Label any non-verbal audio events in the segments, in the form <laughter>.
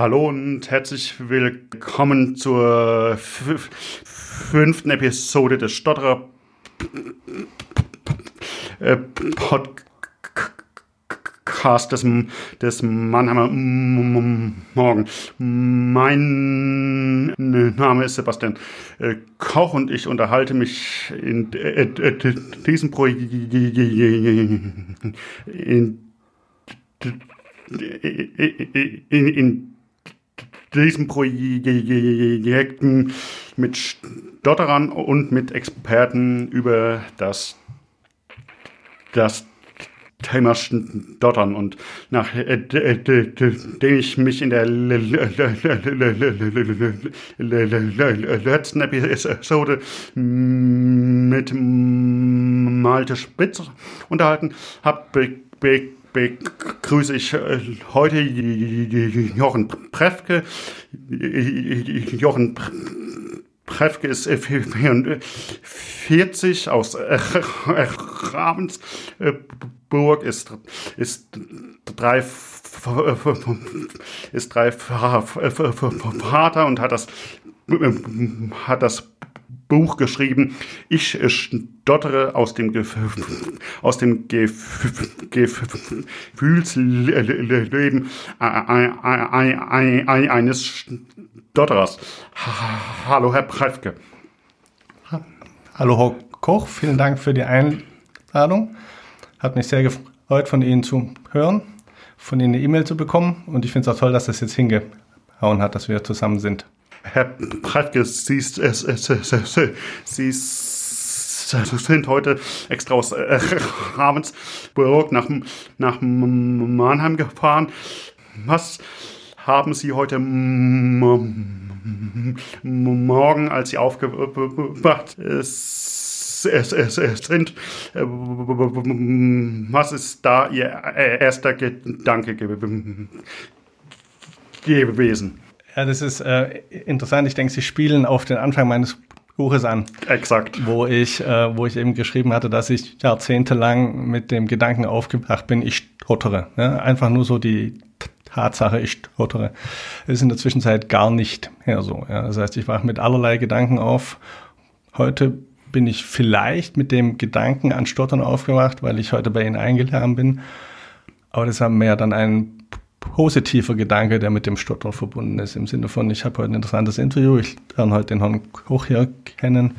Hallo und herzlich willkommen zur fünften Episode des Stotterer äh, Podcast des, des Mannheimer Morgen. Mein Name ist Sebastian äh, Koch und ich unterhalte mich in, äh, diesem Projekt in, in, in diesen Projekten mit Stotterern und mit Experten über das, das Thema Stottern und nachdem ich mich in der letzten Episode mit Malte Spitz unterhalten habe, begrüße ich heute Jochen Prefke. Jochen Prefke ist 44 aus Ravensburg, ist, ist drei ist drei Vater und hat das hat das Buch geschrieben. Ich stottere aus dem, aus dem Gef Gefühlsleben eines Stotterers. Hallo, Herr Preifke. Hallo, Herr Koch. Vielen Dank für die Einladung. Hat mich sehr gefreut, von Ihnen zu hören, von Ihnen eine E-Mail zu bekommen. Und ich finde es auch toll, dass das jetzt hingehauen hat, dass wir zusammen sind. Herr Pratke, Sie, Sie, sind heute extra aus äh, <laughs> Ravensburg nach, nach Mannheim gefahren. Was haben Sie heute morgen, als Sie aufgewacht sind, was ist da Ihr erster Gedanke gewesen? Ja, das ist äh, interessant. Ich denke, Sie spielen auf den Anfang meines Buches an. Exakt. Wo ich, äh, wo ich eben geschrieben hatte, dass ich jahrzehntelang mit dem Gedanken aufgebracht bin, ich stottere. Ne? Einfach nur so die Tatsache, ich stottere. Das ist in der Zwischenzeit gar nicht mehr so. Ja? Das heißt, ich wache mit allerlei Gedanken auf. Heute bin ich vielleicht mit dem Gedanken an Stottern aufgewacht, weil ich heute bei Ihnen eingeladen bin. Aber das haben wir ja dann einen positiver Gedanke, der mit dem Stotter verbunden ist. Im Sinne von, ich habe heute ein interessantes Interview, ich lerne heute den Herrn Koch hier kennen.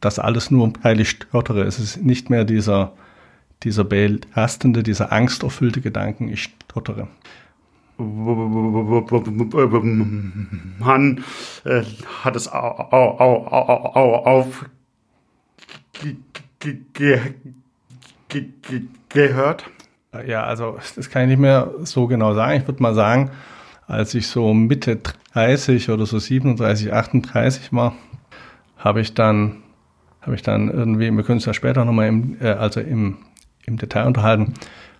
Das alles nur, weil ich stottere. Es ist nicht mehr dieser, dieser belastende, dieser angsterfüllte Gedanken, ich stottere. Man äh, hat es aufgehört. Ja, also das kann ich nicht mehr so genau sagen. Ich würde mal sagen, als ich so Mitte 30 oder so 37, 38 war, habe ich dann, habe ich dann irgendwie, wir können es ja später nochmal im, äh, also im, im Detail unterhalten,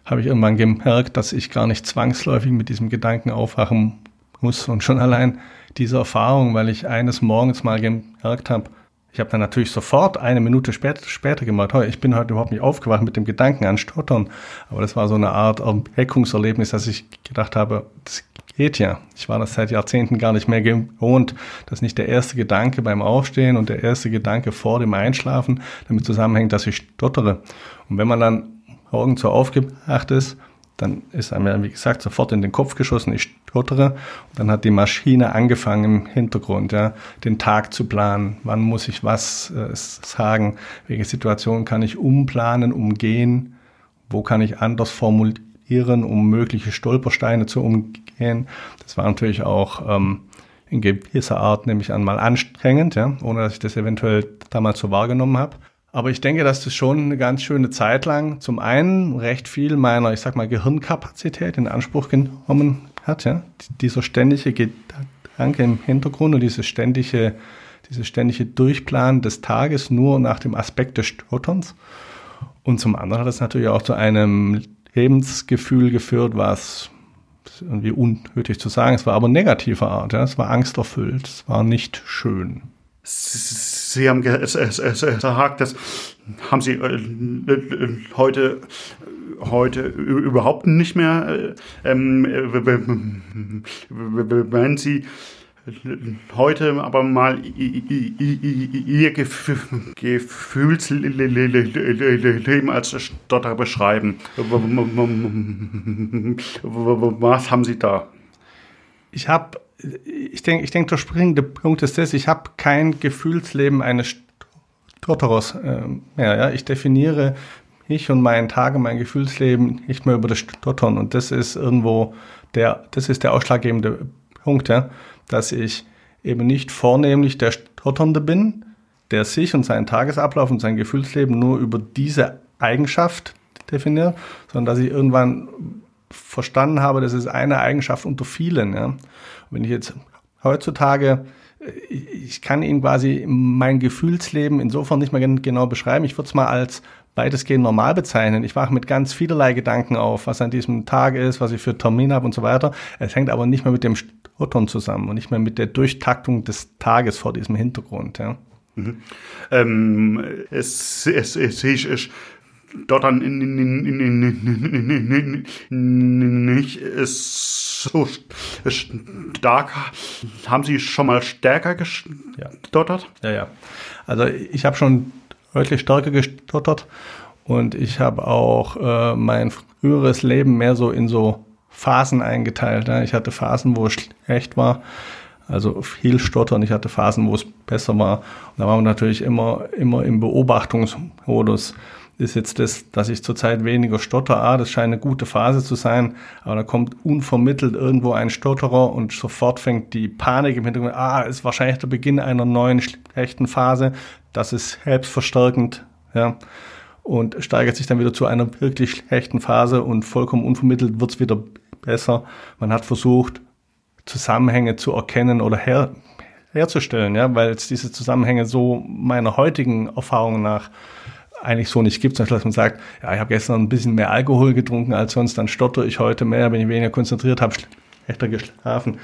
habe ich irgendwann gemerkt, dass ich gar nicht zwangsläufig mit diesem Gedanken aufwachen muss. Und schon allein diese Erfahrung, weil ich eines Morgens mal gemerkt habe, ich habe dann natürlich sofort eine Minute später, später gemacht, hey, ich bin heute überhaupt nicht aufgewacht mit dem Gedanken an Stottern. Aber das war so eine Art Erweckungserlebnis, dass ich gedacht habe, das geht ja. Ich war das seit Jahrzehnten gar nicht mehr gewohnt, dass nicht der erste Gedanke beim Aufstehen und der erste Gedanke vor dem Einschlafen damit zusammenhängt, dass ich stottere. Und wenn man dann morgens so aufgewacht ist, dann ist einem ja, wie gesagt, sofort in den Kopf geschossen, ich stottere. Und dann hat die Maschine angefangen im Hintergrund, ja, den Tag zu planen. Wann muss ich was äh, sagen? Welche Situation kann ich umplanen, umgehen? Wo kann ich anders formulieren, um mögliche Stolpersteine zu umgehen? Das war natürlich auch ähm, in gewisser Art, nämlich einmal anstrengend, ja, ohne dass ich das eventuell damals so wahrgenommen habe. Aber ich denke, dass das schon eine ganz schöne Zeit lang zum einen recht viel meiner, ich sag mal, Gehirnkapazität in Anspruch genommen hat. Ja? Dieser ständige Gedanke im Hintergrund und dieses ständige, dieses ständige Durchplanen des Tages nur nach dem Aspekt des Stotterns. Und zum anderen hat es natürlich auch zu einem Lebensgefühl geführt, was irgendwie unnötig zu sagen, es war aber negativer Art. Ja? Es war angsterfüllt, es war nicht schön. Sie haben gesagt, dass haben Sie äh, heute heute überhaupt nicht mehr, ähm, wenn Sie heute aber mal Ihr Gefühlsleben als Stotter beschreiben. Was haben Sie da? Ich habe, ich denke, ich denke, der springende Punkt ist das, ich habe kein Gefühlsleben eines Stotterers mehr. Ja? Ich definiere ich und meinen Tage, mein Gefühlsleben nicht mehr über das Stottern. Und das ist irgendwo der, das ist der ausschlaggebende Punkt, ja, dass ich eben nicht vornehmlich der Stotternde bin, der sich und seinen Tagesablauf und sein Gefühlsleben nur über diese Eigenschaft definiert, sondern dass ich irgendwann verstanden habe, das ist eine Eigenschaft unter vielen. Ja. Wenn ich jetzt heutzutage ich kann Ihnen quasi mein Gefühlsleben insofern nicht mehr genau beschreiben. Ich würde es mal als weitestgehend normal bezeichnen. Ich wache mit ganz vielerlei Gedanken auf, was an diesem Tag ist, was ich für Termine habe und so weiter. Es hängt aber nicht mehr mit dem Stottern zusammen und nicht mehr mit der Durchtaktung des Tages vor diesem Hintergrund. Ja. Mhm. Ähm, es, es, es, es, es Stottern nicht so stark. Haben Sie schon mal stärker gestottert? Ja, ja. ja. Also ich habe schon deutlich stärker gestottert und ich habe auch äh, mein früheres Leben mehr so in so Phasen eingeteilt. Ja. Ich hatte Phasen, wo es schlecht war, also viel Stottern. Ich hatte Phasen, wo es besser war. Und da waren wir natürlich immer, immer im Beobachtungsmodus ist jetzt das, dass ich zurzeit weniger stotter. Ah, das scheint eine gute Phase zu sein, aber da kommt unvermittelt irgendwo ein Stotterer und sofort fängt die Panik im Hintergrund. Ah, ist wahrscheinlich der Beginn einer neuen schlechten Phase. Das ist selbstverstärkend, ja. Und steigert sich dann wieder zu einer wirklich schlechten Phase und vollkommen unvermittelt wird's wieder besser. Man hat versucht, Zusammenhänge zu erkennen oder her, herzustellen, ja, weil es diese Zusammenhänge so meiner heutigen Erfahrung nach eigentlich so nicht gibt. Zum Beispiel, dass man sagt, ja, ich habe gestern ein bisschen mehr Alkohol getrunken als sonst, dann stotter ich heute mehr, bin ich weniger konzentriert, habe schlechter geschlafen.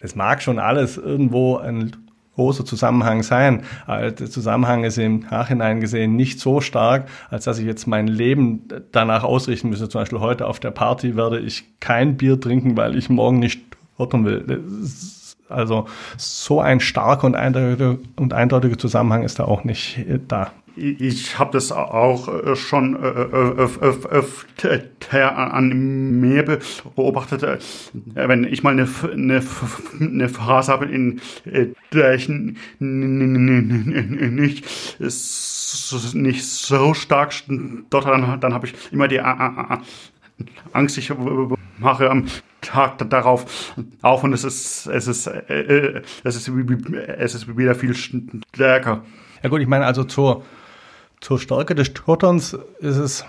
Das mag schon alles irgendwo ein großer Zusammenhang sein. Aber der Zusammenhang ist im Nachhinein gesehen nicht so stark, als dass ich jetzt mein Leben danach ausrichten müsste. Zum Beispiel heute auf der Party werde ich kein Bier trinken, weil ich morgen nicht stottern will. Also so ein starker und eindeutiger, und eindeutiger Zusammenhang ist da auch nicht da ich habe das auch äh, schon äh, äh, öfter an mir beobachtet, wenn ich mal eine, Phase habe, in der ich nicht, nicht so stark dort dann, dann habe ich immer die Angst, ich mache am Tag darauf auf und es ist, es ist, es ist, es ist wieder viel stärker. Ja gut, ich meine also zur zur Stärke des Stotterns ist es,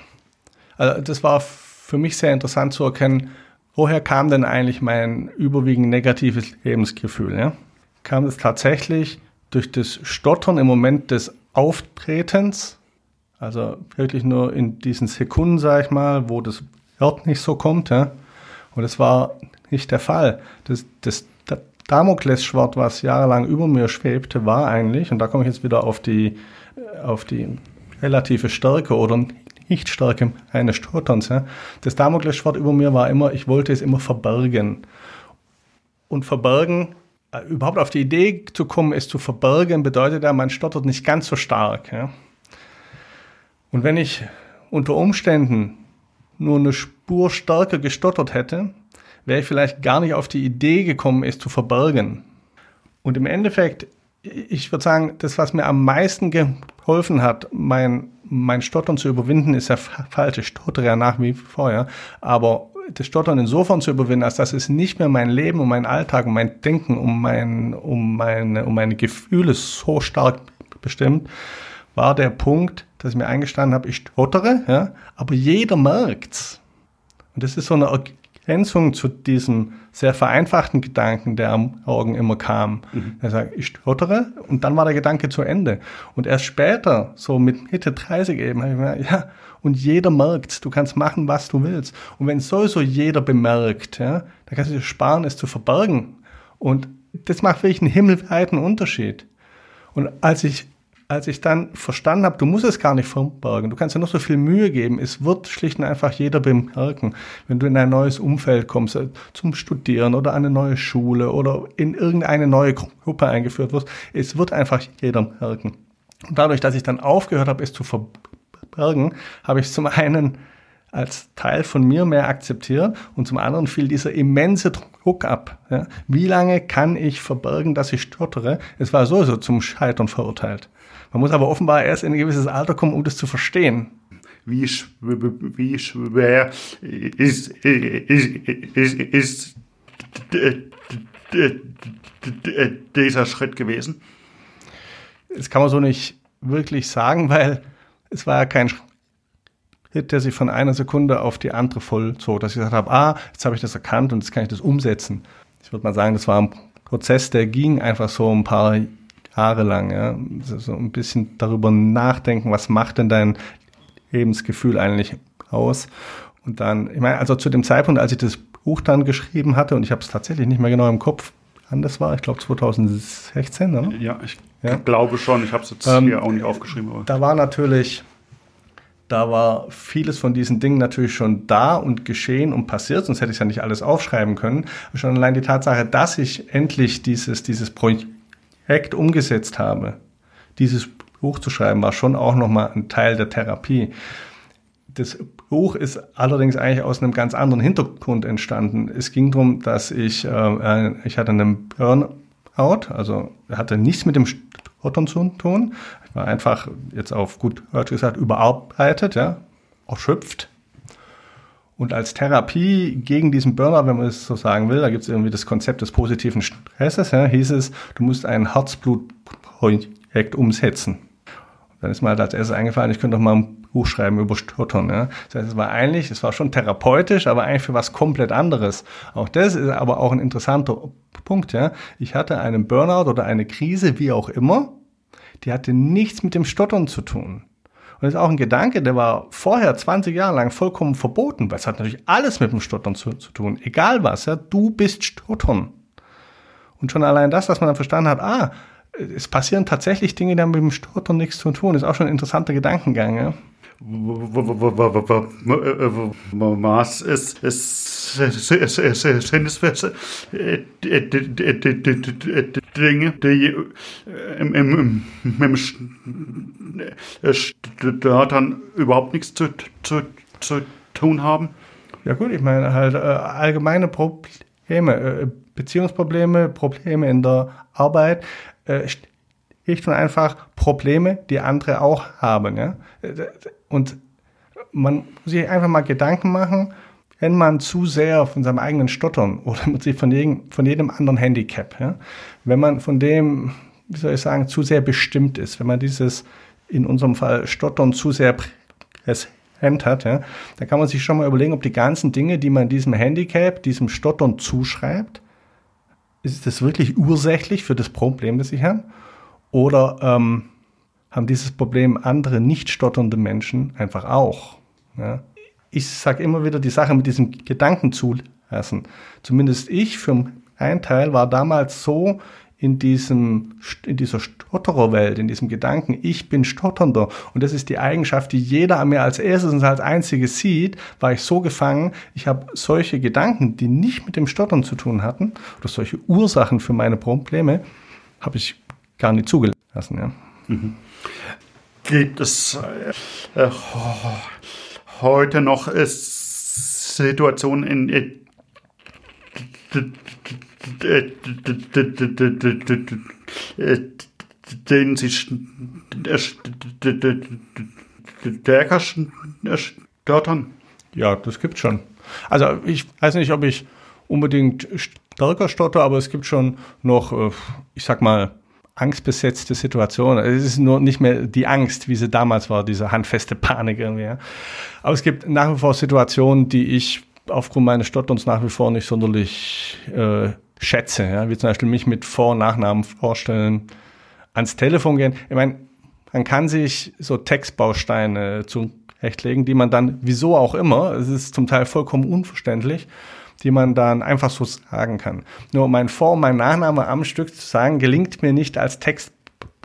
also das war für mich sehr interessant zu erkennen, woher kam denn eigentlich mein überwiegend negatives Lebensgefühl? Ja? Kam es tatsächlich durch das Stottern im Moment des Auftretens, also wirklich nur in diesen Sekunden, sag ich mal, wo das Wort nicht so kommt, ja? Und das war nicht der Fall. Das, das Damoklesschwert, was jahrelang über mir schwebte, war eigentlich, und da komme ich jetzt wieder auf die, auf die relative Stärke oder Nichtstärke eines Stotterns. Ja. Das Damoklesschwert über mir war immer, ich wollte es immer verbergen. Und verbergen, äh, überhaupt auf die Idee zu kommen, es zu verbergen, bedeutet ja, man stottert nicht ganz so stark. Ja. Und wenn ich unter Umständen nur eine Spur stärker gestottert hätte, wäre ich vielleicht gar nicht auf die Idee gekommen, es zu verbergen. Und im Endeffekt ich würde sagen, das, was mir am meisten geholfen hat, mein, mein Stottern zu überwinden, ist ja falsch. Ich stottere ja nach wie vor, ja. Aber das Stottern insofern zu überwinden, als dass es nicht mehr mein Leben und mein Alltag und mein Denken um mein, um meine, um meine Gefühle so stark bestimmt, war der Punkt, dass ich mir eingestanden habe, ich stottere, ja, aber jeder merkt's. Und das ist so eine Ergänzung zu diesem sehr vereinfachten Gedanken, der am Morgen immer kam. Mhm. Er sagt, ich stottere und dann war der Gedanke zu Ende. Und erst später, so mit Mitte 30 eben, habe ich mir, ja, und jeder merkt, du kannst machen, was du willst. Und wenn sowieso jeder bemerkt, ja, dann kannst du dir sparen, es zu verbergen. Und das macht wirklich einen himmelweiten Unterschied. Und als ich als ich dann verstanden habe, du musst es gar nicht verbergen, du kannst ja noch so viel Mühe geben, es wird schlicht und einfach jeder bemerken, wenn du in ein neues Umfeld kommst, äh, zum Studieren oder an eine neue Schule oder in irgendeine neue Gruppe eingeführt wirst, es wird einfach jeder merken. Und dadurch, dass ich dann aufgehört habe, es zu verbergen, habe ich zum einen als Teil von mir mehr akzeptiert und zum anderen fiel dieser immense Druck ab. Ja. Wie lange kann ich verbergen, dass ich stottere? Es war sowieso zum Scheitern verurteilt. Man muss aber offenbar erst in ein gewisses Alter kommen, um das zu verstehen. Wie, schwer, wie schwer ist, ist, ist, ist dieser Schritt gewesen? Das kann man so nicht wirklich sagen, weil es war ja kein Schritt, der sich von einer Sekunde auf die andere vollzog, dass ich gesagt habe, ah, jetzt habe ich das erkannt und jetzt kann ich das umsetzen. Ich würde mal sagen, das war ein Prozess, der ging einfach so ein paar Jahre lang. Ja? So ein bisschen darüber nachdenken, was macht denn dein Lebensgefühl eigentlich aus? Und dann, ich meine, also zu dem Zeitpunkt, als ich das Buch dann geschrieben hatte, und ich habe es tatsächlich nicht mehr genau im Kopf, wann das war, ich glaube 2016, oder? Ja, ich ja. glaube schon. Ich habe es jetzt ähm, hier auch nicht aufgeschrieben. Aber. Da war natürlich, da war vieles von diesen Dingen natürlich schon da und geschehen und passiert, sonst hätte ich es ja nicht alles aufschreiben können. Schon allein die Tatsache, dass ich endlich dieses, dieses Projekt Projekt umgesetzt habe, dieses Buch zu schreiben, war schon auch nochmal ein Teil der Therapie. Das Buch ist allerdings eigentlich aus einem ganz anderen Hintergrund entstanden. Es ging darum, dass ich, äh, ich hatte einen Burnout, also hatte nichts mit dem Stottern zu tun. Ich war einfach, jetzt auf gut Deutsch gesagt, überarbeitet, ja, erschöpft und als Therapie gegen diesen Burnout, wenn man es so sagen will, da gibt es irgendwie das Konzept des positiven Stresses, ja, hieß es, du musst ein Herzblutprojekt umsetzen. Und dann ist mir halt als erstes eingefallen, ich könnte doch mal ein Buch schreiben über Stottern. Ja. Das heißt, es war eigentlich, es war schon therapeutisch, aber eigentlich für was komplett anderes. Auch das ist aber auch ein interessanter Punkt. Ja. Ich hatte einen Burnout oder eine Krise, wie auch immer, die hatte nichts mit dem Stottern zu tun. Und das ist auch ein Gedanke, der war vorher 20 Jahre lang vollkommen verboten, weil es hat natürlich alles mit dem Stottern zu, zu tun. Egal was, ja, du bist Stottern. Und schon allein das, dass man dann verstanden hat, ah, es passieren tatsächlich Dinge, die haben mit dem Stottern nichts zu tun, ist auch schon ein interessanter Gedankengang, ja. Was ist, ist, sind es für Dinge, die im, im, im Störtern überhaupt nichts zu, zu, zu tun haben? Ja gut, ich meine halt äh, allgemeine Probleme, äh, Beziehungsprobleme, Probleme in der Arbeit, äh, schlicht und einfach Probleme, die andere auch haben. Ja? Und man muss sich einfach mal Gedanken machen, wenn man zu sehr von seinem eigenen Stottern oder von jedem, von jedem anderen Handicap, ja? wenn man von dem, wie soll ich sagen, zu sehr bestimmt ist, wenn man dieses, in unserem Fall Stottern zu sehr präsent hat, ja, dann kann man sich schon mal überlegen, ob die ganzen Dinge, die man diesem Handicap, diesem Stottern zuschreibt, ist das wirklich ursächlich für das Problem, das ich habe? Oder ähm, haben dieses Problem andere nicht stotternde Menschen einfach auch? Ja? Ich sage immer wieder die Sache mit diesem Gedanken zulassen. Zumindest ich für einen Teil war damals so in diesem, in dieser Stottererwelt, in diesem Gedanken, ich bin Stotternder und das ist die Eigenschaft, die jeder an mir als erstes und als einziges sieht, war ich so gefangen, ich habe solche Gedanken, die nicht mit dem Stottern zu tun hatten oder solche Ursachen für meine Probleme, habe ich gar nicht zugelassen. Ja. Mhm. Gibt es äh, heute noch äh, Situationen, in denen sie stärker stottern? Ja, das gibt schon. Also ich weiß nicht, ob ich unbedingt stärker stotter, aber es gibt schon noch, ich sag mal, angstbesetzte Situation. Es ist nur nicht mehr die Angst, wie sie damals war, diese handfeste Panik irgendwie. Ja. Aber es gibt nach wie vor Situationen, die ich aufgrund meines Stotterns nach wie vor nicht sonderlich äh, schätze. Ja. Wie zum Beispiel mich mit Vor- und Nachnamen vorstellen, ans Telefon gehen. Ich meine, man kann sich so Textbausteine zurechtlegen, die man dann, wieso auch immer, es ist zum Teil vollkommen unverständlich, die man dann einfach so sagen kann. Nur mein Vor- und mein Nachname am Stück zu sagen, gelingt mir nicht als Text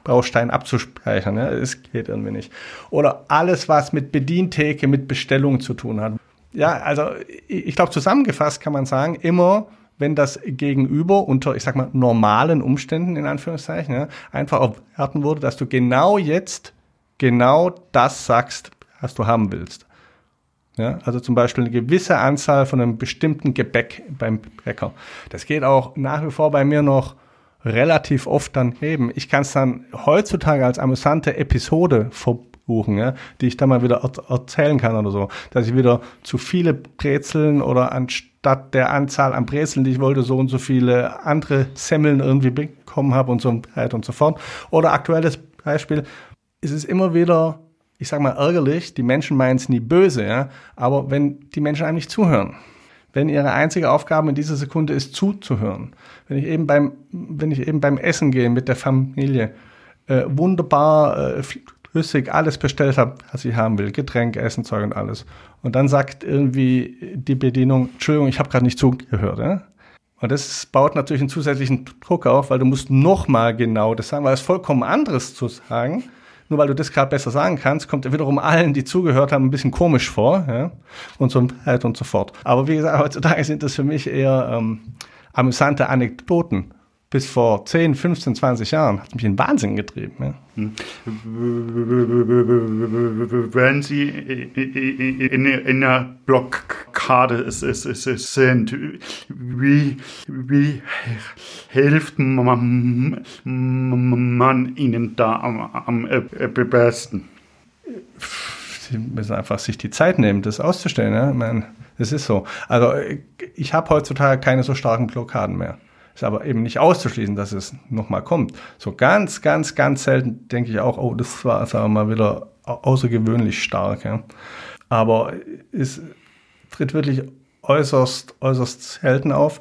Baustein abzuspeichern. Ja? Es geht irgendwie nicht. Oder alles, was mit Bedientheke, mit Bestellung zu tun hat. Ja, also ich glaube, zusammengefasst kann man sagen, immer wenn das Gegenüber unter, ich sag mal, normalen Umständen, in Anführungszeichen, ja, einfach erwarten würde, dass du genau jetzt genau das sagst, was du haben willst. Ja, also zum Beispiel eine gewisse Anzahl von einem bestimmten Gebäck beim Bäcker. Das geht auch nach wie vor bei mir noch relativ oft daneben. Ich kann es dann heutzutage als amüsante Episode verbuchen, ja, die ich dann mal wieder erzählen kann oder so. Dass ich wieder zu viele Brezeln oder anstatt der Anzahl an Brezeln, die ich wollte, so und so viele andere Semmeln irgendwie bekommen habe und so weiter und so fort. Oder aktuelles Beispiel, ist es immer wieder ich sag mal, ärgerlich. Die Menschen meinen es nie böse, ja. Aber wenn die Menschen einem nicht zuhören, wenn ihre einzige Aufgabe in dieser Sekunde ist, zuzuhören, wenn ich eben beim, wenn ich eben beim Essen gehe mit der Familie, äh, wunderbar äh, flüssig alles bestellt habe, was ich haben will, Getränk, Essen, Zeug und alles. Und dann sagt irgendwie die Bedienung, Entschuldigung, ich habe gerade nicht zugehört, ja. Und das baut natürlich einen zusätzlichen Druck auf, weil du musst nochmal genau das sagen, weil es vollkommen anderes zu sagen nur weil du das gerade besser sagen kannst, kommt er wiederum allen, die zugehört haben, ein bisschen komisch vor, ja, und so weiter und so fort. Aber wie gesagt, heutzutage sind das für mich eher ähm, amüsante Anekdoten bis vor 10, 15, 20 Jahren hat mich in Wahnsinn getrieben. Ja. Wenn Sie in, in einer Blockade sind, wie, wie hilft man, man Ihnen da am, am besten? Sie müssen einfach sich die Zeit nehmen, das auszustellen. Ja? Ich meine, das ist so. Also ich habe heutzutage keine so starken Blockaden mehr. Ist aber eben nicht auszuschließen, dass es nochmal kommt. So ganz, ganz, ganz selten denke ich auch, oh, das war, sagen wir mal, wieder außergewöhnlich stark. Ja. Aber es tritt wirklich äußerst, äußerst selten auf.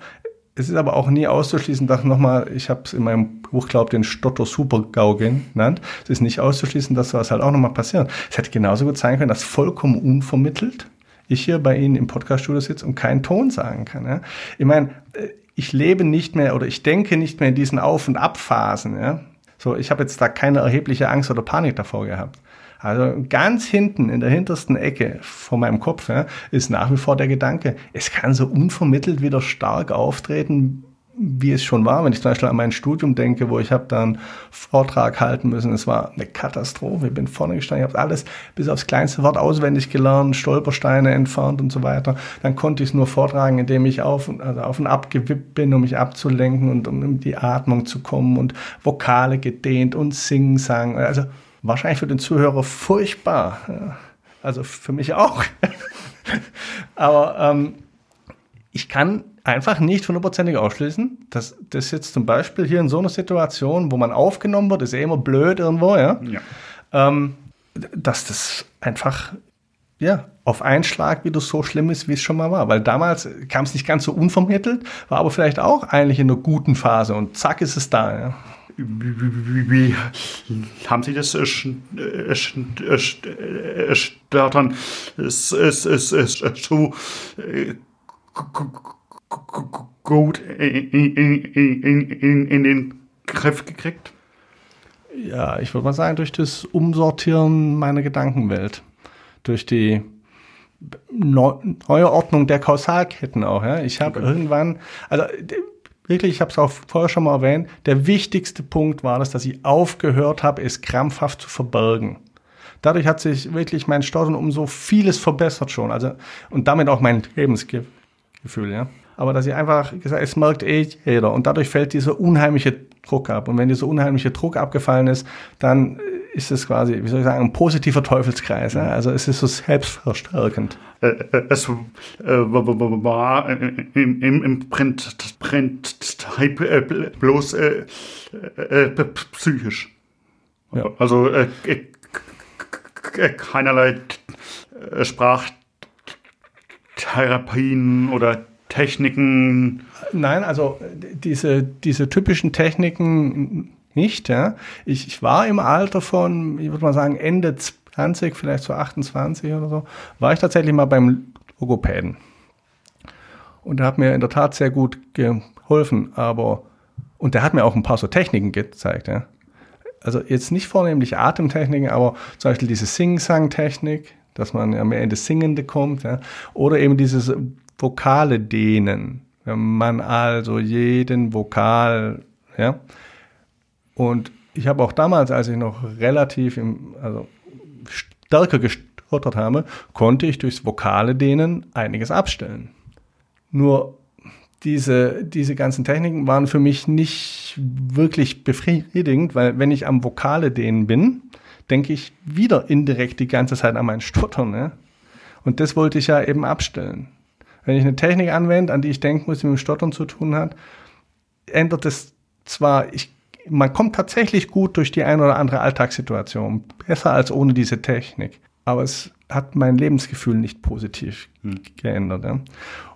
Es ist aber auch nie auszuschließen, dass nochmal, ich habe es in meinem Buch, glaube den Stotter Super-GAU genannt, es ist nicht auszuschließen, dass sowas halt auch nochmal passiert. Es hätte genauso gut sein können, dass vollkommen unvermittelt ich hier bei Ihnen im Podcaststudio sitze und keinen Ton sagen kann. Ja? Ich meine, äh, ich lebe nicht mehr oder ich denke nicht mehr in diesen Auf- und Abphasen. Ja? So, ich habe jetzt da keine erhebliche Angst oder Panik davor gehabt. Also ganz hinten in der hintersten Ecke von meinem Kopf ja, ist nach wie vor der Gedanke, es kann so unvermittelt wieder stark auftreten, wie es schon war, wenn ich zum Beispiel an mein Studium denke, wo ich habe dann Vortrag halten müssen. Es war eine Katastrophe. Ich bin vorne gestanden, ich habe alles bis aufs kleinste Wort auswendig gelernt, Stolpersteine entfernt und so weiter. Dann konnte ich es nur vortragen, indem ich auf, also auf und ab gewippt bin, um mich abzulenken und um in die Atmung zu kommen und Vokale gedehnt und singen, sang. Also wahrscheinlich für den Zuhörer furchtbar. Also für mich auch. <laughs> Aber ähm, ich kann einfach nicht hundertprozentig ausschließen, dass das jetzt zum Beispiel hier in so einer Situation, wo man aufgenommen wird, ist eh immer blöd irgendwo, ja, ja. Ähm, dass das einfach ja, auf einen Schlag wieder so schlimm ist, wie es schon mal war. Weil damals kam es nicht ganz so unvermittelt, war aber vielleicht auch eigentlich in einer guten Phase und zack ist es da. Ja. Wie, haben Sie das es, es, es, es, so gut in den Griff gekriegt? Ja, ich würde mal sagen, durch das Umsortieren meiner Gedankenwelt. Durch die neue Ordnung der Kausalketten auch. Ja. Ich habe okay. irgendwann, also wirklich, ich habe es auch vorher schon mal erwähnt, der wichtigste Punkt war das, dass ich aufgehört habe, es krampfhaft zu verbergen. Dadurch hat sich wirklich mein Stottern um so vieles verbessert schon. Also, und damit auch mein Lebensgefühl, ja aber dass ich einfach gesagt es merkt eh jeder und dadurch fällt dieser unheimliche Druck ab. Und wenn dieser unheimliche Druck abgefallen ist, dann ist es quasi, wie soll ich sagen, ein positiver Teufelskreis. Ja? Also es ist so selbstverstärkend. Äh, äh, es war im, im Print bloß äh, äh, psychisch. Ja. Also äh, keinerlei Sprachtherapien oder Techniken? Nein, also diese, diese typischen Techniken nicht. Ja. Ich, ich war im Alter von, ich würde mal sagen, Ende 20, vielleicht so 28 oder so, war ich tatsächlich mal beim Logopäden. Und der hat mir in der Tat sehr gut geholfen, aber, und der hat mir auch ein paar so Techniken gezeigt, ja. also jetzt nicht vornehmlich Atemtechniken, aber zum Beispiel diese Sing-Sang-Technik, dass man in das Singende kommt, ja, oder eben dieses Vokale dehnen, wenn man also jeden Vokal, ja, und ich habe auch damals, als ich noch relativ im, also stärker gestottert habe, konnte ich durchs Vokale dehnen einiges abstellen. Nur diese, diese ganzen Techniken waren für mich nicht wirklich befriedigend, weil wenn ich am Vokale dehnen bin, denke ich wieder indirekt die ganze Zeit an mein Stottern. Ne? Und das wollte ich ja eben abstellen. Wenn ich eine Technik anwende, an die ich denken muss, die mit dem Stottern zu tun hat, ändert es zwar, ich man kommt tatsächlich gut durch die ein oder andere Alltagssituation. Besser als ohne diese Technik. Aber es hat mein Lebensgefühl nicht positiv hm. geändert. Ja.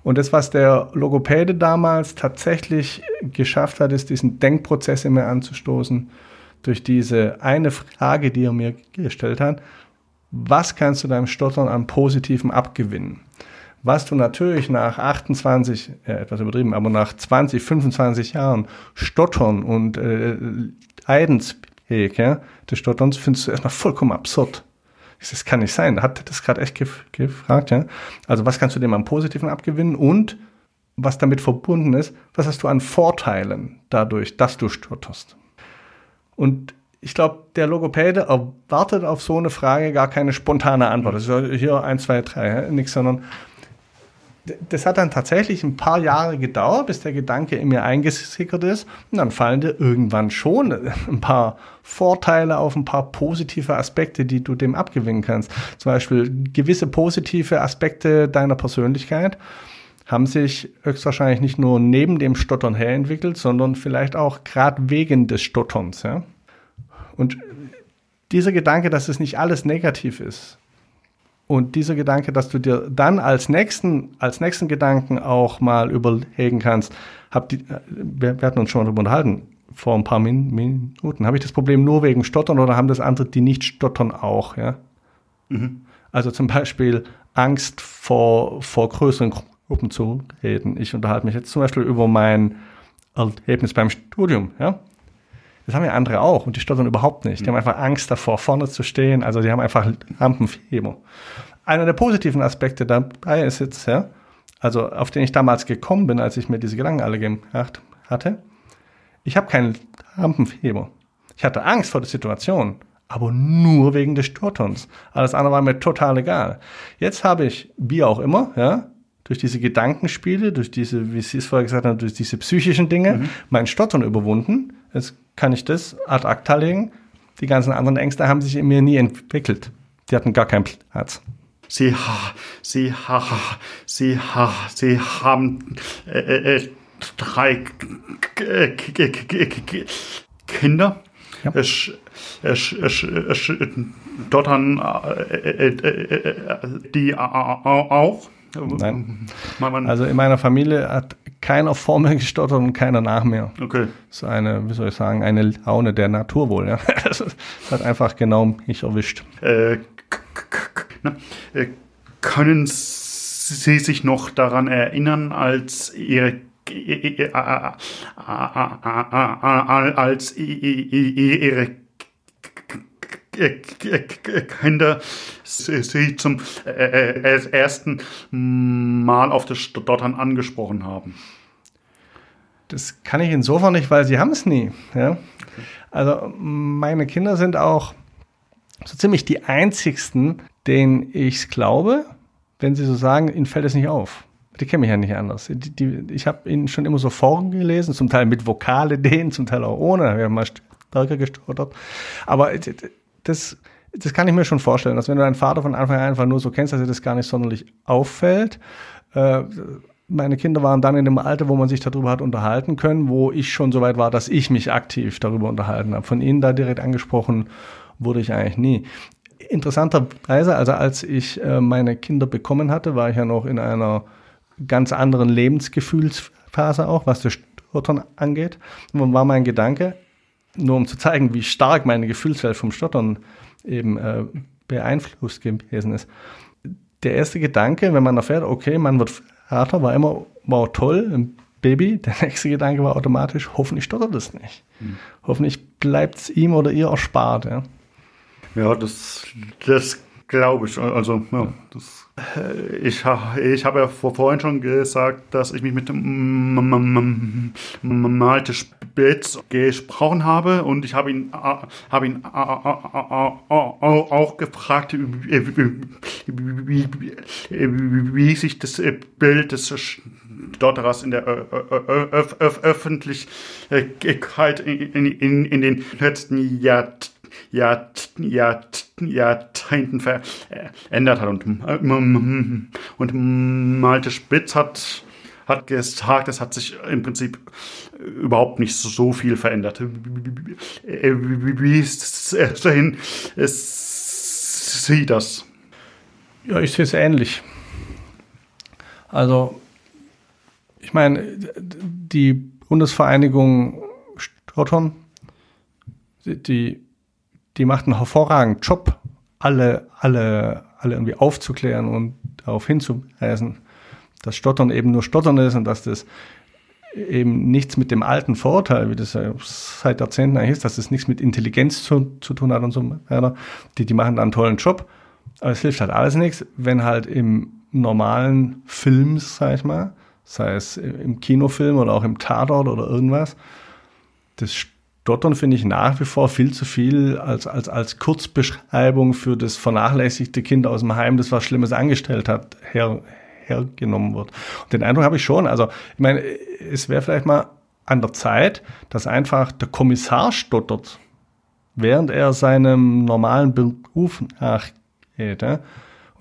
Und das, was der Logopäde damals tatsächlich geschafft hat, ist, diesen Denkprozess in mir anzustoßen, durch diese eine Frage, die er mir gestellt hat. Was kannst du deinem Stottern an Positivem abgewinnen? Was du natürlich nach 28, ja, etwas übertrieben, aber nach 20, 25 Jahren Stottern und äh, Leidensweg ja, des Stotterns findest du erstmal vollkommen absurd. Das kann nicht sein. Hat das gerade echt gef gefragt, ja? Also was kannst du dem am Positiven abgewinnen und was damit verbunden ist, was hast du an Vorteilen dadurch, dass du stotterst? Und ich glaube, der Logopäde erwartet auf so eine Frage gar keine spontane Antwort. Das ist hier eins, zwei, drei, ja? nichts, sondern das hat dann tatsächlich ein paar Jahre gedauert, bis der Gedanke in mir eingesickert ist. Und dann fallen dir irgendwann schon ein paar Vorteile auf, ein paar positive Aspekte, die du dem abgewinnen kannst. Zum Beispiel gewisse positive Aspekte deiner Persönlichkeit haben sich höchstwahrscheinlich nicht nur neben dem Stottern her entwickelt, sondern vielleicht auch gerade wegen des Stotterns. Ja? Und dieser Gedanke, dass es nicht alles negativ ist, und dieser Gedanke, dass du dir dann als nächsten, als nächsten Gedanken auch mal überlegen kannst, hab die, wir, wir hatten uns schon mal darüber unterhalten, vor ein paar Min Minuten, habe ich das Problem nur wegen Stottern oder haben das andere, die nicht stottern, auch, ja? Mhm. Also zum Beispiel Angst vor, vor größeren Gruppen zu reden. Ich unterhalte mich jetzt zum Beispiel über mein Erlebnis beim Studium, ja? Das haben ja andere auch und die stottern überhaupt nicht. Die haben einfach Angst davor, vorne zu stehen. Also die haben einfach Lampenfieber. Einer der positiven Aspekte dabei ist jetzt, ja, also auf den ich damals gekommen bin, als ich mir diese Gedanken alle gemacht hatte, ich habe keinen Lampenfieber. Ich hatte Angst vor der Situation, aber nur wegen des Stotterns. Alles andere war mir total egal. Jetzt habe ich, wie auch immer, ja, durch diese Gedankenspiele, durch diese, wie Sie es vorher gesagt haben, durch diese psychischen Dinge, mhm. mein Stottern überwunden. Jetzt kann ich das ad acta legen. Die ganzen anderen Ängste haben sich in mir nie entwickelt. Die hatten gar keinen Platz. Sie, ha, sie, ha, sie, ha, sie haben äh, äh, drei Kinder. Ja. Es, es, es, es dottern äh, äh, die auch. Nein. Also in meiner Familie hat keiner vor mir gestottert und keiner nach mir. Okay. Das ist eine, wie soll ich sagen, eine Laune der Natur wohl. Ja. Das hat einfach genau mich erwischt. Äh, na, äh, können Sie sich noch daran erinnern, als Ihre als ihre Kinder sie zum ersten Mal auf das Stottern angesprochen haben? Das kann ich insofern nicht, weil sie haben es nie. Ja? Also meine Kinder sind auch so ziemlich die einzigsten, denen ich es glaube, wenn sie so sagen, ihnen fällt es nicht auf. Die kennen mich ja nicht anders. Die, die, ich habe ihnen schon immer so vorgelesen, zum Teil mit Vokale denen, zum Teil auch ohne, da habe ich mal stärker gestottert. Aber das, das kann ich mir schon vorstellen, dass wenn du deinen Vater von Anfang an einfach nur so kennst, dass dir das gar nicht sonderlich auffällt. Äh, meine Kinder waren dann in dem Alter, wo man sich darüber hat unterhalten können, wo ich schon so weit war, dass ich mich aktiv darüber unterhalten habe. Von ihnen da direkt angesprochen wurde ich eigentlich nie. Interessanterweise, also als ich äh, meine Kinder bekommen hatte, war ich ja noch in einer ganz anderen Lebensgefühlsphase auch, was das Stottern angeht. Und war mein Gedanke, nur um zu zeigen, wie stark meine Gefühlswelt vom Stottern eben äh, beeinflusst gewesen ist. Der erste Gedanke, wenn man erfährt, okay, man wird Vater, war immer, wow, toll, ein Baby. Der nächste Gedanke war automatisch, hoffentlich stottert es nicht. Mhm. Hoffentlich bleibt es ihm oder ihr erspart. Ja, ja das, das glaube ich. Also, ja, das ich, ich habe ja vorhin schon gesagt, dass ich mich mit Malte Spitz gesprochen habe und ich habe ihn, habe ihn auch gefragt, wie sich das Bild des Stotterers in der Öffentlichkeit in, den letzten Jahrzehnten Jahrzehnten verändert hat. Und, und Malte Spitz hat, hat gesagt, es hat sich im Prinzip überhaupt nicht so viel verändert. Wie ist es dahin? Sieht das. Ja, ich sehe es ähnlich. Also, ich meine, die Bundesvereinigung Stottern, die die macht einen hervorragenden Job, alle, alle, alle irgendwie aufzuklären und darauf hinzuweisen, dass Stottern eben nur Stottern ist und dass das eben nichts mit dem alten Vorurteil, wie das seit Jahrzehnten eigentlich ist, dass das nichts mit Intelligenz zu, zu tun hat und so weiter. Die, die machen da einen tollen Job. Aber es hilft halt alles nichts, wenn halt im normalen Film, sag ich mal, sei es im Kinofilm oder auch im Tatort oder irgendwas, das Stottern finde ich nach wie vor viel zu viel als, als, als Kurzbeschreibung für das vernachlässigte Kind aus dem Heim, das was Schlimmes angestellt hat, her, hergenommen wird. Und den Eindruck habe ich schon. Also, ich meine, es wäre vielleicht mal an der Zeit, dass einfach der Kommissar stottert, während er seinem normalen Beruf nachgeht. Ja?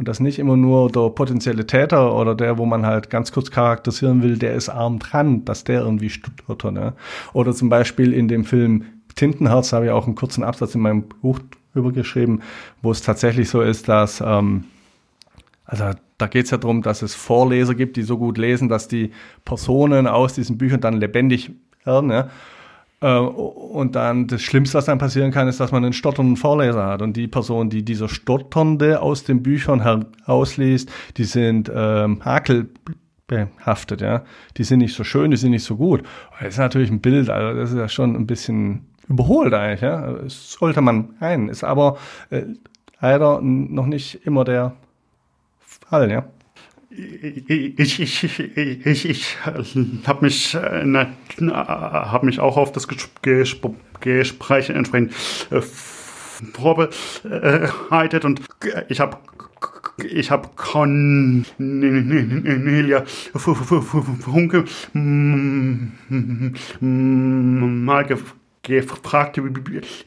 Und das nicht immer nur der potenzielle Täter oder der, wo man halt ganz kurz charakterisieren will, der ist arm dran, dass der irgendwie stottert. Ne? Oder zum Beispiel in dem Film Tintenherz habe ich auch einen kurzen Absatz in meinem Buch drüber geschrieben, wo es tatsächlich so ist, dass, ähm, also da geht es ja darum, dass es Vorleser gibt, die so gut lesen, dass die Personen aus diesen Büchern dann lebendig werden. Ja? Äh, und dann das Schlimmste, was dann passieren kann, ist, dass man einen stotternden Vorleser hat. Und die Person, die dieser Stotternde aus den Büchern herausliest, die sind ähm, hakelbehaftet, ja. Die sind nicht so schön, die sind nicht so gut. Das ist natürlich ein Bild, also das ist ja schon ein bisschen überholt eigentlich, ja. Das sollte man ein, ist aber äh, leider noch nicht immer der Fall, ja ich, ich, ich, ich, ich habe mich, äh, hab mich auch auf das Gespräch entsprechend äh, vorbereitet und ich habe ich habe Cornelia Funke mal gefragt,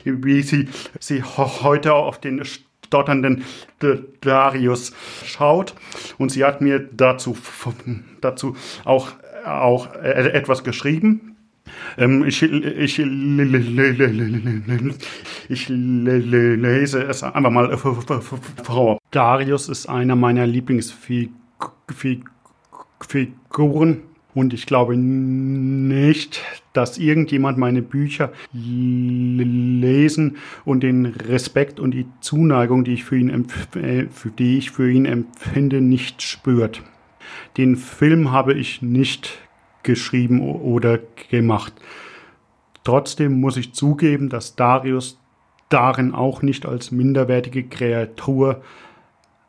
wie sie, sie heute auf den stotternden Darius schaut. Und sie hat mir dazu, dazu auch, auch etwas geschrieben. Ähm, ich, ich, ich lese es einfach mal vor. Darius ist einer meiner Lieblingsfiguren und ich glaube nicht, dass irgendjemand meine Bücher lesen und den Respekt und die Zuneigung, die ich für ihn, äh, die ich für ihn empfinde, nicht spürt. Den Film habe ich nicht geschrieben oder gemacht. Trotzdem muss ich zugeben, dass Darius darin auch nicht als minderwertige Kreatur,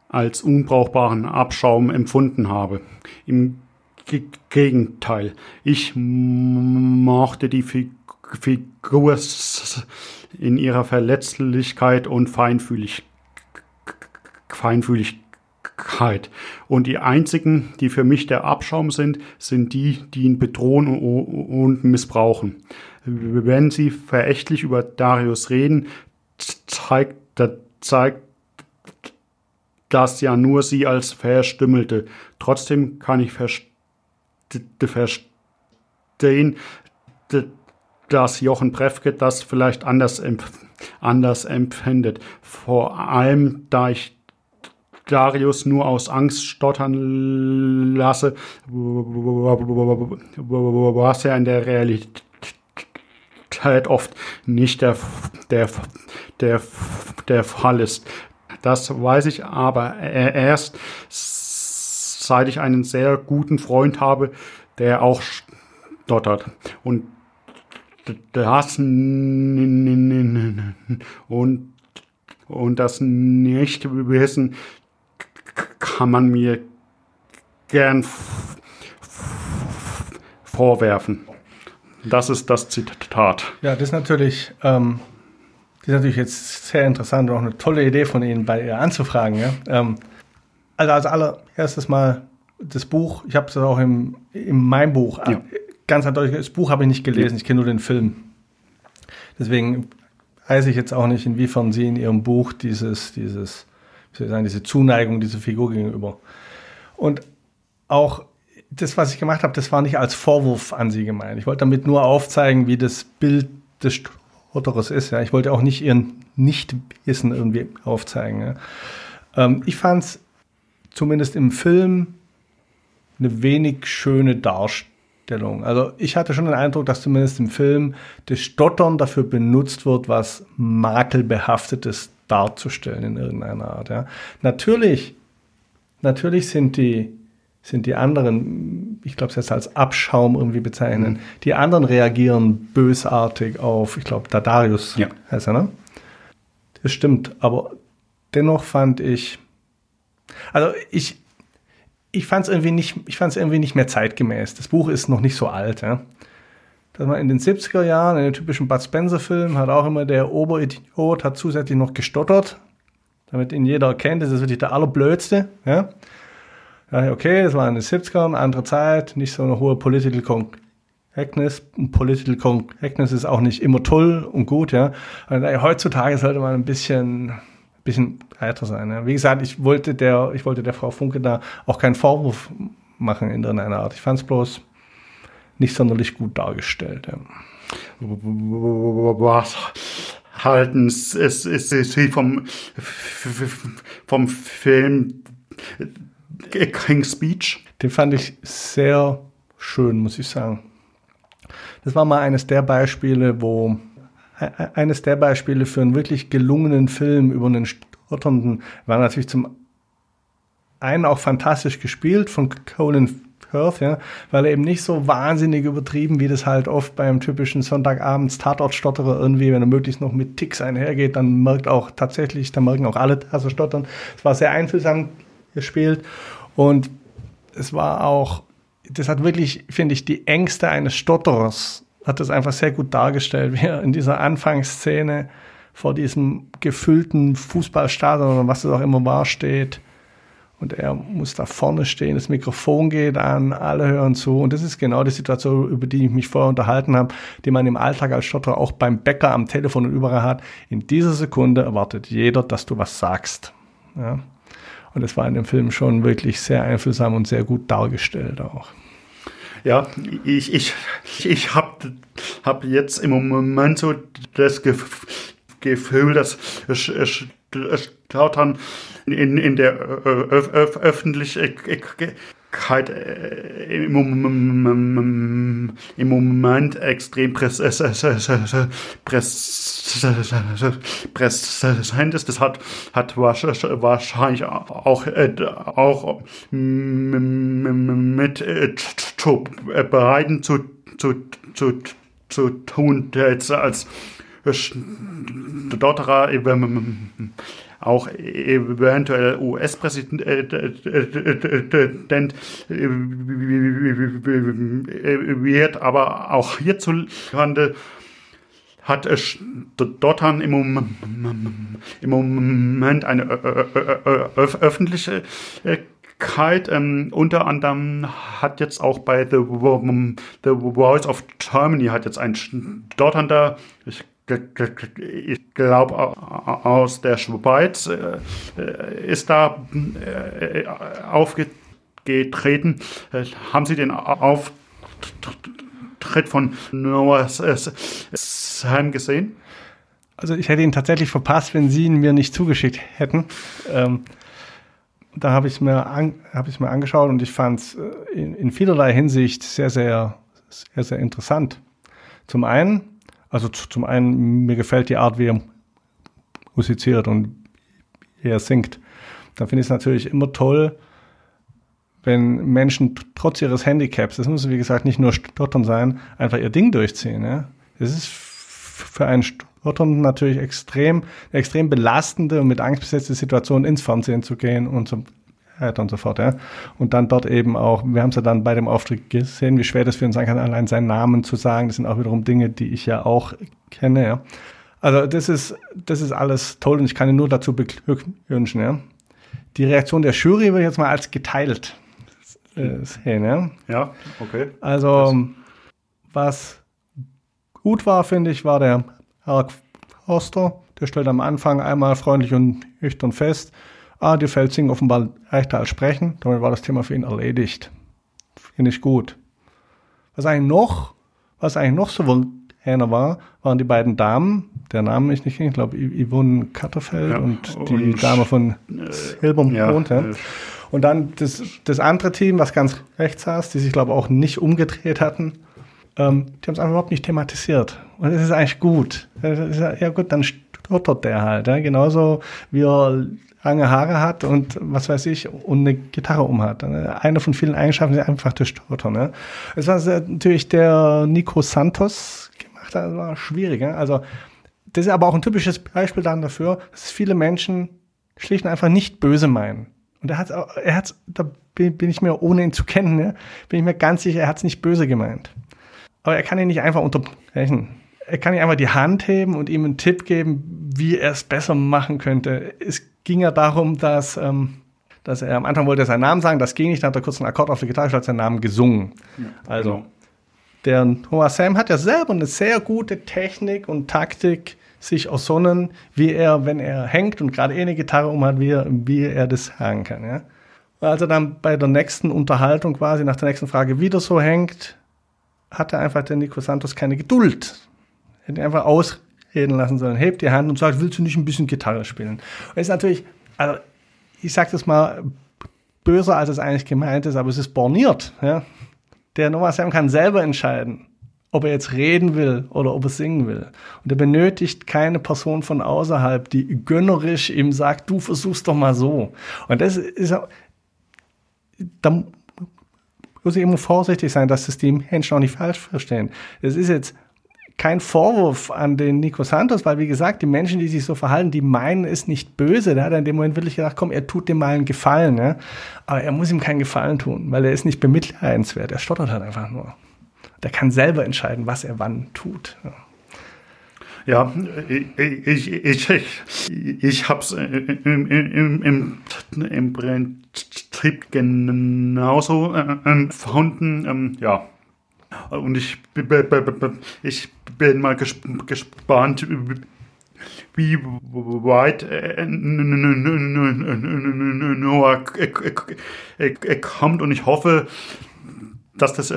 als unbrauchbaren Abschaum empfunden habe. Im Gegenteil. Ich mochte die Figur in ihrer Verletzlichkeit und Feinfühlig Feinfühligkeit. Und die einzigen, die für mich der Abschaum sind, sind die, die ihn bedrohen und missbrauchen. Wenn sie verächtlich über Darius reden, zeigt, zeigt das ja nur sie als Verstümmelte. Trotzdem kann ich verstehen, verstehen, dass Jochen Brefke das vielleicht anders, empf anders empfindet. Vor allem, da ich Darius nur aus Angst stottern lasse, was ja in der Realität oft nicht der, der, der, der Fall ist. Das weiß ich aber erst seit ich einen sehr guten Freund habe, der auch stottert. Und das und, und das Nicht-Wissen kann man mir gern vorwerfen. Das ist das Zitat. Ja, das ist natürlich, ähm, das ist natürlich jetzt sehr interessant und auch eine tolle Idee von Ihnen, bei ihr anzufragen. Ja? Ähm, also als allererstes mal das Buch, ich habe es auch im, in meinem Buch, ja. ganz eindeutig, das Buch habe ich nicht gelesen, ich kenne nur den Film. Deswegen weiß ich jetzt auch nicht, inwiefern Sie in Ihrem Buch dieses, dieses, wie soll ich sagen, diese Zuneigung dieser Figur gegenüber. Und auch das, was ich gemacht habe, das war nicht als Vorwurf an Sie gemeint. Ich wollte damit nur aufzeigen, wie das Bild des Stotterers ist. Ja. Ich wollte auch nicht Ihren Nichtwissen irgendwie aufzeigen. Ja. Ähm, ich fand es zumindest im Film eine wenig schöne Darstellung. Also ich hatte schon den Eindruck, dass zumindest im Film das Stottern dafür benutzt wird, was makelbehaftetes darzustellen in irgendeiner Art. Ja. Natürlich, natürlich sind die sind die anderen, ich glaube, es jetzt als Abschaum irgendwie bezeichnen. Mhm. Die anderen reagieren bösartig auf, ich glaube, Dadarius ja. heißt er, ne? Das stimmt, aber dennoch fand ich, also ich, ich fand es irgendwie nicht, irgendwie nicht mehr zeitgemäß. Das Buch ist noch nicht so alt, ja. Dass man in den 70er Jahren, in den typischen Bud Spencer-Film, hat auch immer der Oberidiot hat zusätzlich noch gestottert, damit ihn jeder erkennt, das ist wirklich der allerblödste, ja. Ja, okay, das war in den 70ern, andere Zeit, nicht so eine hohe Political Correctness. Political Correctness ist auch nicht immer toll und gut, ja. Und heutzutage sollte man ein bisschen, bisschen breiter sein. Ja. Wie gesagt, ich wollte der, ich wollte der Frau Funke da auch keinen Vorwurf machen in irgendeiner Art. Ich fand es bloß nicht sonderlich gut dargestellt. Ja. Was halten Sie vom, vom Film King's Speech. Den fand ich sehr schön, muss ich sagen. Das war mal eines der Beispiele, wo eines der Beispiele für einen wirklich gelungenen Film über einen Stotternden war natürlich zum einen auch fantastisch gespielt von Colin Firth, ja, weil er eben nicht so wahnsinnig übertrieben, wie das halt oft beim typischen Sonntagabends Tatortstotterer irgendwie, wenn er möglichst noch mit Ticks einhergeht, dann merkt auch tatsächlich, dann merken auch alle, dass er stottern. Es war sehr einfühlsam gespielt. Und es war auch, das hat wirklich, finde ich, die Ängste eines Stotterers, hat das einfach sehr gut dargestellt, wie er in dieser Anfangsszene vor diesem gefüllten Fußballstadion oder was es auch immer war, steht. Und er muss da vorne stehen, das Mikrofon geht an, alle hören zu. Und das ist genau die Situation, über die ich mich vorher unterhalten habe, die man im Alltag als Stotterer auch beim Bäcker am Telefon und überall hat. In dieser Sekunde erwartet jeder, dass du was sagst. Ja? Und das war in dem Film schon wirklich sehr einfühlsam und sehr gut dargestellt auch. Ja, ich, ich, ich habe hab jetzt im Moment so das Gefühl, dass Stottern in, in der Öffentlichkeit halt äh, im, Moment extrem präsent ist. Das hat, hat wahrscheinlich auch, auch mit bereiten zu, zu, zu, zu tun, als Stotterer auch eventuell US-Präsident wird, aber auch hierzulande hat dort im, Moment eine öffentliche ähm, unter anderem hat jetzt auch bei The, The Voice of Germany hat jetzt ein Dortander, ich glaube, aus der Schweiz äh, ist da äh, aufgetreten. Haben Sie den Auftritt von Noah Sam gesehen? Also ich hätte ihn tatsächlich verpasst, wenn Sie ihn mir nicht zugeschickt hätten. Ähm, da habe ich es mir, an, hab mir angeschaut und ich fand es äh, in, in vielerlei Hinsicht sehr, sehr, sehr, sehr interessant. Zum einen also zum einen, mir gefällt die Art, wie er musiziert und wie er singt. Da finde ich es natürlich immer toll, wenn Menschen trotz ihres Handicaps, das muss wie gesagt nicht nur Stottern sein, einfach ihr Ding durchziehen. Ja? Es ist für einen Stottern natürlich extrem, extrem belastende und mit Angst besetzte Situation ins Fernsehen zu gehen und so weiter und so fort. Ja. Und dann dort eben auch, wir haben es ja dann bei dem Auftritt gesehen, wie schwer das für uns sein kann, allein seinen Namen zu sagen. Das sind auch wiederum Dinge, die ich ja auch kenne. Ja. Also das ist, das ist alles toll und ich kann ihn nur dazu beglückwünschen. Ja. Die Reaktion der Jury würde ich jetzt mal als geteilt äh, sehen. Ja, ja okay. Also was gut war, finde ich, war der Herr Forster. Der stellt am Anfang einmal freundlich und nüchtern fest, ah, dir fällt Singen offenbar leichter als Sprechen. Damit war das Thema für ihn erledigt. Finde ich gut. Was eigentlich noch, was eigentlich noch souveräner war, waren die beiden Damen, der Name ich nicht kenne, ich glaube Yvonne Katterfeld ja, und die und Dame von äh, Silbermond. Ja, ja. Und dann das, das andere Team, was ganz rechts saß, die sich, glaube ich, auch nicht umgedreht hatten, ähm, die haben es einfach überhaupt nicht thematisiert. Und das ist eigentlich gut. Ja gut, dann stottert der halt. Ja? Genauso wie er lange Haare hat und was weiß ich, und eine Gitarre umhat. Eine von vielen Eigenschaften ist einfach das Stottern. Ne? Das war natürlich der Nico Santos gemacht, das war schwierig. Ja? Also das ist aber auch ein typisches Beispiel dann dafür, dass viele Menschen schlicht und einfach nicht böse meinen. Und er hat er hat's, da bin ich mir, ohne ihn zu kennen, ja, bin ich mir ganz sicher, er hat es nicht böse gemeint. Aber er kann ihn nicht einfach unterbrechen. Er kann nicht einfach die Hand heben und ihm einen Tipp geben, wie er es besser machen könnte. Es ging ja darum, dass, ähm, dass er am Anfang wollte seinen Namen sagen, das ging nicht, dann hat er kurz einen Akkord auf die Gitarre, hat seinen Namen gesungen. Ja, also, genau. der Noah Sam hat ja selber eine sehr gute Technik und Taktik, sich ersonnen, wie er, wenn er hängt und gerade eh eine Gitarre um hat, wie er, wie er das sagen kann. Ja? Als er dann bei der nächsten Unterhaltung quasi nach der nächsten Frage wieder so hängt, hatte einfach der Nico Santos keine Geduld. Hätte einfach ausreden lassen sollen. Hebt die Hand und sagt, willst du nicht ein bisschen Gitarre spielen? Und ist natürlich, also ich sag das mal böser, als es eigentlich gemeint ist, aber es ist borniert. Ja? Der Noah Sam kann selber entscheiden, ob er jetzt reden will oder ob er singen will. Und er benötigt keine Person von außerhalb, die gönnerisch ihm sagt, du versuchst doch mal so. Und das ist, da muss ich immer vorsichtig sein, dass das die Menschen auch nicht falsch verstehen. Das ist jetzt kein Vorwurf an den Nico Santos, weil wie gesagt, die Menschen, die sich so verhalten, die meinen es nicht böse. Da hat er in dem Moment wirklich gedacht, komm, er tut dem mal einen Gefallen. Ja? Aber er muss ihm keinen Gefallen tun, weil er ist nicht bemitleidenswert. Er stottert halt einfach nur. Der kann selber entscheiden, was er wann tut. Ja. Ja, ich, ich, ich, ich habe es im, im, im, im Prinzip genauso äh, empfunden. Ähm, ja, und ich, ich bin mal gespannt, wie weit Noah kommt und ich hoffe, dass das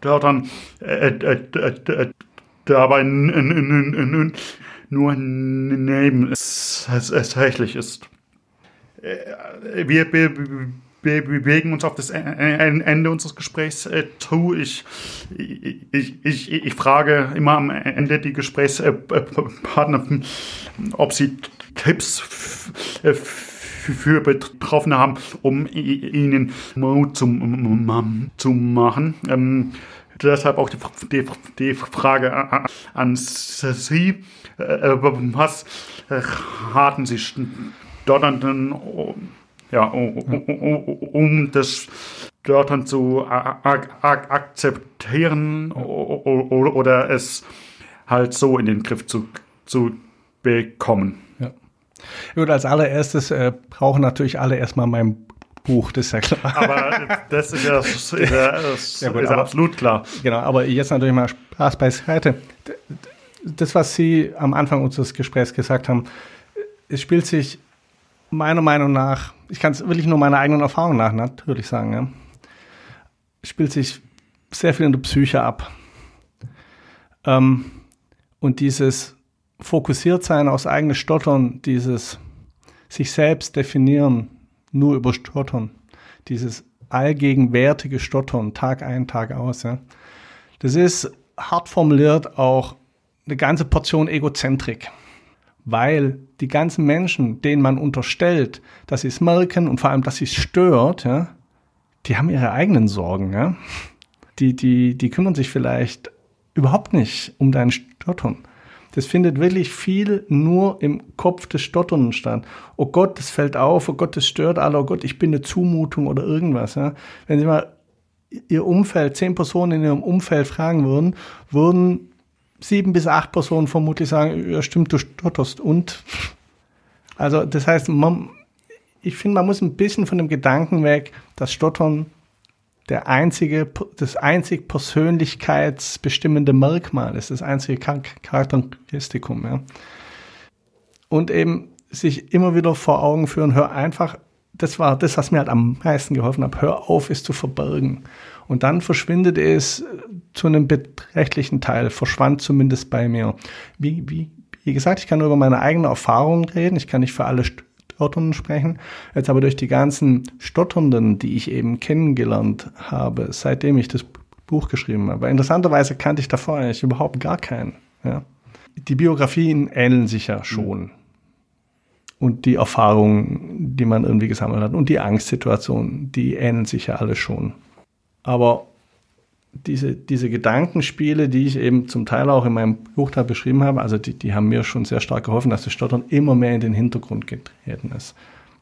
Stottern dabei nur neben tatsächlich ist. Wir bewegen uns auf das Ende unseres Gesprächs zu. Ich, ich, ich, ich frage immer am Ende die Gesprächspartner, ob sie Tipps für Betroffene haben, um ihnen Mut zum, zu machen. Ähm, Deshalb auch die, die, die Frage an Sie. Äh, was raten Sie Stotternden, ja, um das Stottern zu akzeptieren oder es halt so in den Griff zu, zu bekommen? Ja. Gut, als allererstes äh, brauchen natürlich alle erstmal mein Buch, das ist ja klar. Aber das ist ja, ist ja, <laughs> das ja, gut, ist aber, absolut klar. Genau, aber jetzt natürlich mal Spaß beiseite. Das, was Sie am Anfang unseres Gesprächs gesagt haben, es spielt sich meiner Meinung nach, ich kann es wirklich nur meiner eigenen Erfahrung nach natürlich sagen, ja, spielt sich sehr viel in der Psyche ab. Ähm, und dieses Fokussiertsein aufs eigene Stottern, dieses sich selbst definieren, nur über Stottern. Dieses allgegenwärtige Stottern, Tag ein, Tag aus. Ja. Das ist hart formuliert auch eine ganze Portion Egozentrik. Weil die ganzen Menschen, denen man unterstellt, dass sie es merken und vor allem, dass sie es stört, ja, die haben ihre eigenen Sorgen. Ja. Die, die, die kümmern sich vielleicht überhaupt nicht um dein Stottern. Das findet wirklich viel nur im Kopf des Stotternden statt. Oh Gott, das fällt auf, oh Gott, das stört alle, oh Gott, ich bin eine Zumutung oder irgendwas. Ja. Wenn Sie mal Ihr Umfeld, zehn Personen in Ihrem Umfeld fragen würden, würden sieben bis acht Personen vermutlich sagen, ja stimmt, du stotterst. Und also das heißt, man, ich finde, man muss ein bisschen von dem Gedanken weg, dass Stottern der einzige, das einzig persönlichkeitsbestimmende Merkmal ist, das einzige Charakteristikum. Ja. Und eben sich immer wieder vor Augen führen, hör einfach, das war das, was mir halt am meisten geholfen hat, hör auf, es zu verbergen. Und dann verschwindet es zu einem beträchtlichen Teil, verschwand zumindest bei mir. Wie, wie, wie gesagt, ich kann nur über meine eigene Erfahrung reden, ich kann nicht für alle Stotternden sprechen. Jetzt aber durch die ganzen Stotternden, die ich eben kennengelernt habe, seitdem ich das Buch geschrieben habe. Interessanterweise kannte ich davor eigentlich überhaupt gar keinen. Ja. Die Biografien ähneln sich ja schon. Und die Erfahrungen, die man irgendwie gesammelt hat und die Angstsituationen, die ähneln sich ja alle schon. Aber diese, diese Gedankenspiele, die ich eben zum Teil auch in meinem Buch da beschrieben habe, also die, die haben mir schon sehr stark geholfen, dass das Stottern immer mehr in den Hintergrund getreten ist.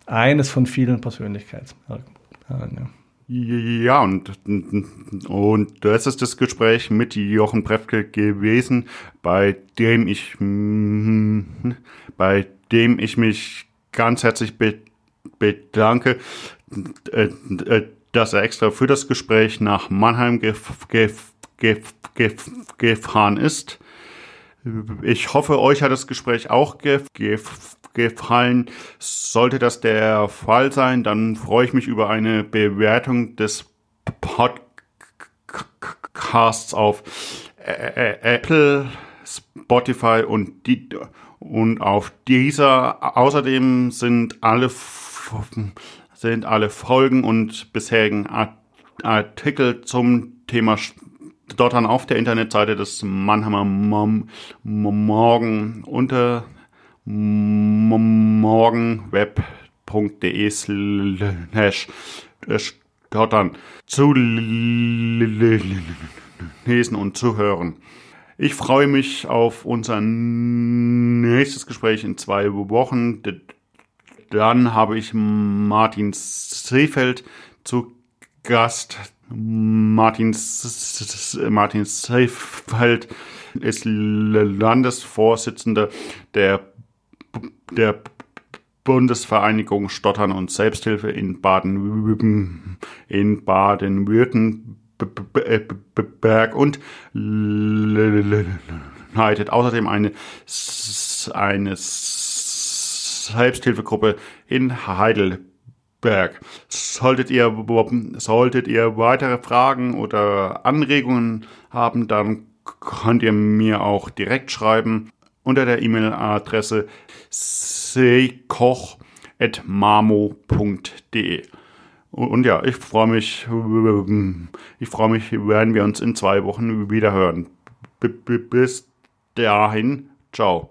Eines von vielen Persönlichkeitsmerkmalen. Ja. Ja, und, und das ist das Gespräch mit Jochen Prefke gewesen, bei dem ich, bei dem ich mich ganz herzlich bedanke, äh, äh, dass er extra für das Gespräch nach Mannheim gef gef gef gefahren ist. Ich hoffe, euch hat das Gespräch auch gefallen. Sollte das der Fall sein, dann freue ich mich über eine Bewertung des Podcasts auf Apple, Spotify und, die, und auf dieser. Außerdem sind alle sind alle Folgen und bisherigen Artikel zum Thema Stottern auf der Internetseite des Mannheimer Morgen unter morgenweb.de slash stottern zu lesen und zu hören. Ich freue mich auf unser nächstes Gespräch in zwei Wochen. Dann habe ich Martin Seefeld zu Gast. Martin, Martin Seefeld ist Landesvorsitzender der, der Bundesvereinigung Stottern und Selbsthilfe in Baden in Baden-Württemberg und leitet außerdem eine, eine Selbsthilfegruppe in Heidelberg. Solltet ihr, solltet ihr weitere Fragen oder Anregungen haben, dann könnt ihr mir auch direkt schreiben unter der E-Mail-Adresse sekoch.mamo.de. Und ja, ich freue mich, ich freue mich, werden wir uns in zwei Wochen wieder hören. Bis dahin, ciao.